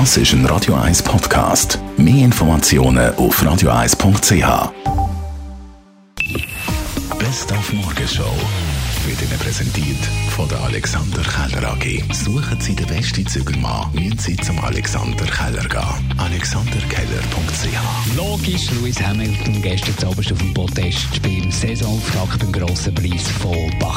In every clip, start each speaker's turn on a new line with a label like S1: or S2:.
S1: Das ist ein Radio 1 Podcast. Mehr Informationen auf radio1.ch. Best auf Morgenshow wird Ihnen präsentiert von der Alexander Keller AG. Suchen Sie den besten Zügelmann, müssen Sie zum Alexander Keller gehen. AlexanderKeller.ch
S2: Logisch, Lewis Hamilton gestern Abend auf dem Podest beim Saisonauftakt beim grossen Preis von der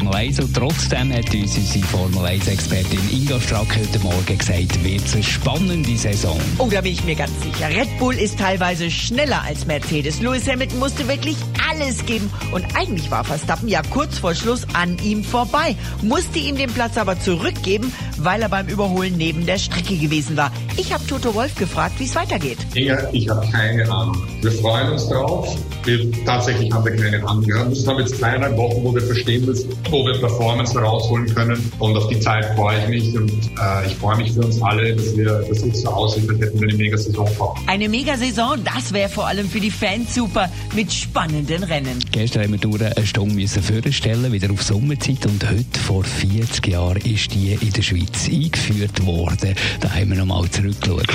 S2: Formel 1. Und trotzdem hat uns unsere Formel 1-Expertin Inga Strack heute Morgen gesagt, wird es eine spannende Saison.
S3: Oh, da bin ich mir ganz sicher. Red Bull ist teilweise schneller als Mercedes. Lewis Hamilton musste wirklich alles geben. Und eigentlich war Verstappen ja kurz vor Schluss an ihm vorbei, musste ihm den Platz aber zurückgeben, weil er beim Überholen neben der Strecke gewesen war. Ich habe Toto Wolf gefragt, wie es weitergeht.
S4: Ja, ich habe keine Ahnung. Wir freuen uns drauf. Wir, tatsächlich haben wir keine Ahnung. Wir haben jetzt zweieinhalb Wochen, wo wir verstehen müssen, wo wir Performance herausholen können. Und auf die Zeit freue ich mich. Und äh, ich freue mich für uns alle, dass wir das jetzt so aussehen, als hätten wir eine Mega-Saison vor.
S3: Eine Mega-Saison, das wäre vor allem für die Fans super, mit spannenden Rennen.
S2: Gestern haben wir durch eine Stunde müssen vorstellen, wieder auf Sommerzeit. Und heute, vor 40 Jahren, ist die in der Schweiz eingeführt worden. Da haben wir nochmal zurückgeschaut.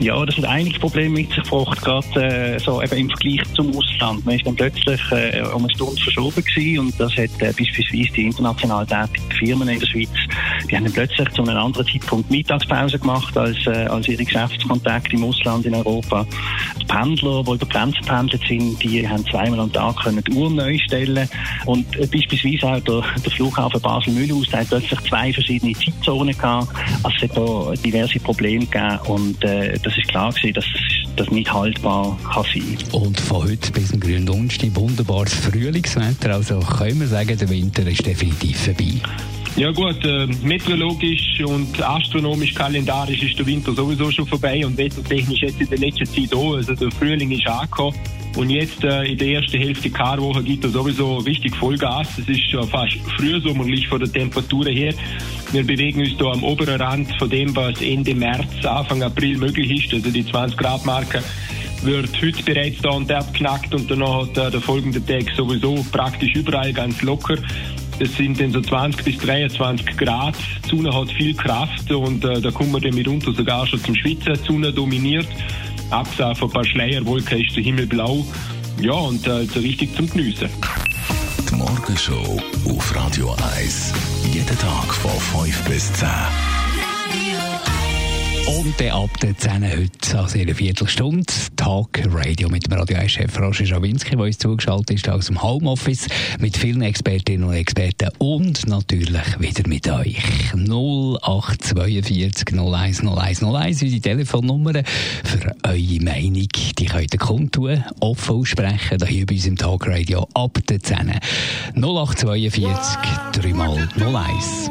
S5: Ja, das hat einige Probleme mit sich gebracht, gerade äh, so eben im Vergleich zum Ausland. Man ist dann plötzlich äh, um eine Stunde verschoben gewesen und das hat äh, beispielsweise die international tätigen Firmen in der Schweiz, die haben plötzlich zu einem anderen Zeitpunkt Mittagspause gemacht als, äh, als ihre Geschäftskontakte im Ausland in Europa. Die Pendler, die über Grenzen pendelt sind, die haben zweimal am Tag können die Uhr neu stellen und äh, beispielsweise auch der, der Flughafen Basel-Mühlhaus hat plötzlich zwei verschiedene Zeitzonen gehabt. Also es hat da diverse Probleme gegeben und äh, das ist klar gewesen, dass das nicht haltbar kann sein.
S2: Und von heute bis zum grünen Donnerstag wunderbares Frühlingswetter. Also können wir sagen, der Winter ist definitiv vorbei.
S6: Ja gut, äh, meteorologisch und astronomisch, kalendarisch ist der Winter sowieso schon vorbei und wettertechnisch jetzt in der letzten Zeit auch. Also der Frühling ist angekommen. Und jetzt äh, in der ersten Hälfte Karwoche gibt er sowieso richtig Vollgas. Es ist schon fast frühsommerlich von der Temperatur her. Wir bewegen uns da am oberen Rand von dem, was Ende März, Anfang April möglich ist. Also die 20 Grad Marke wird heute bereits da und dort knackt und danach hat äh, der folgende Tag sowieso praktisch überall ganz locker. Das sind dann so 20 bis 23 Grad. Die Sonne hat viel Kraft und äh, da kommen wir dann mitunter sogar schon zum Schwitzen. Die Sonne dominiert. Abgesehen von ein paar Schleierwolken ist der Himmel blau. Ja, und äh, so richtig zum Geniessen.
S1: Die Morgenshow auf Radio 1. Jeden Tag von 5 bis 10.
S2: Und dann ab der 10 heute, also in einer Viertelstunde, Talk Radio mit dem Radio 1-Chef Roger Schawinski, der uns zugeschaltet ist aus dem Homeoffice mit vielen Expertinnen und Experten und natürlich wieder mit euch. 0842 01 01 01, unsere Telefonnummer für eure Meinung. Die könnt ihr kundtun, offen aussprechen, hier bei uns im Talk Radio ab der 10. 0842 3 mal 01.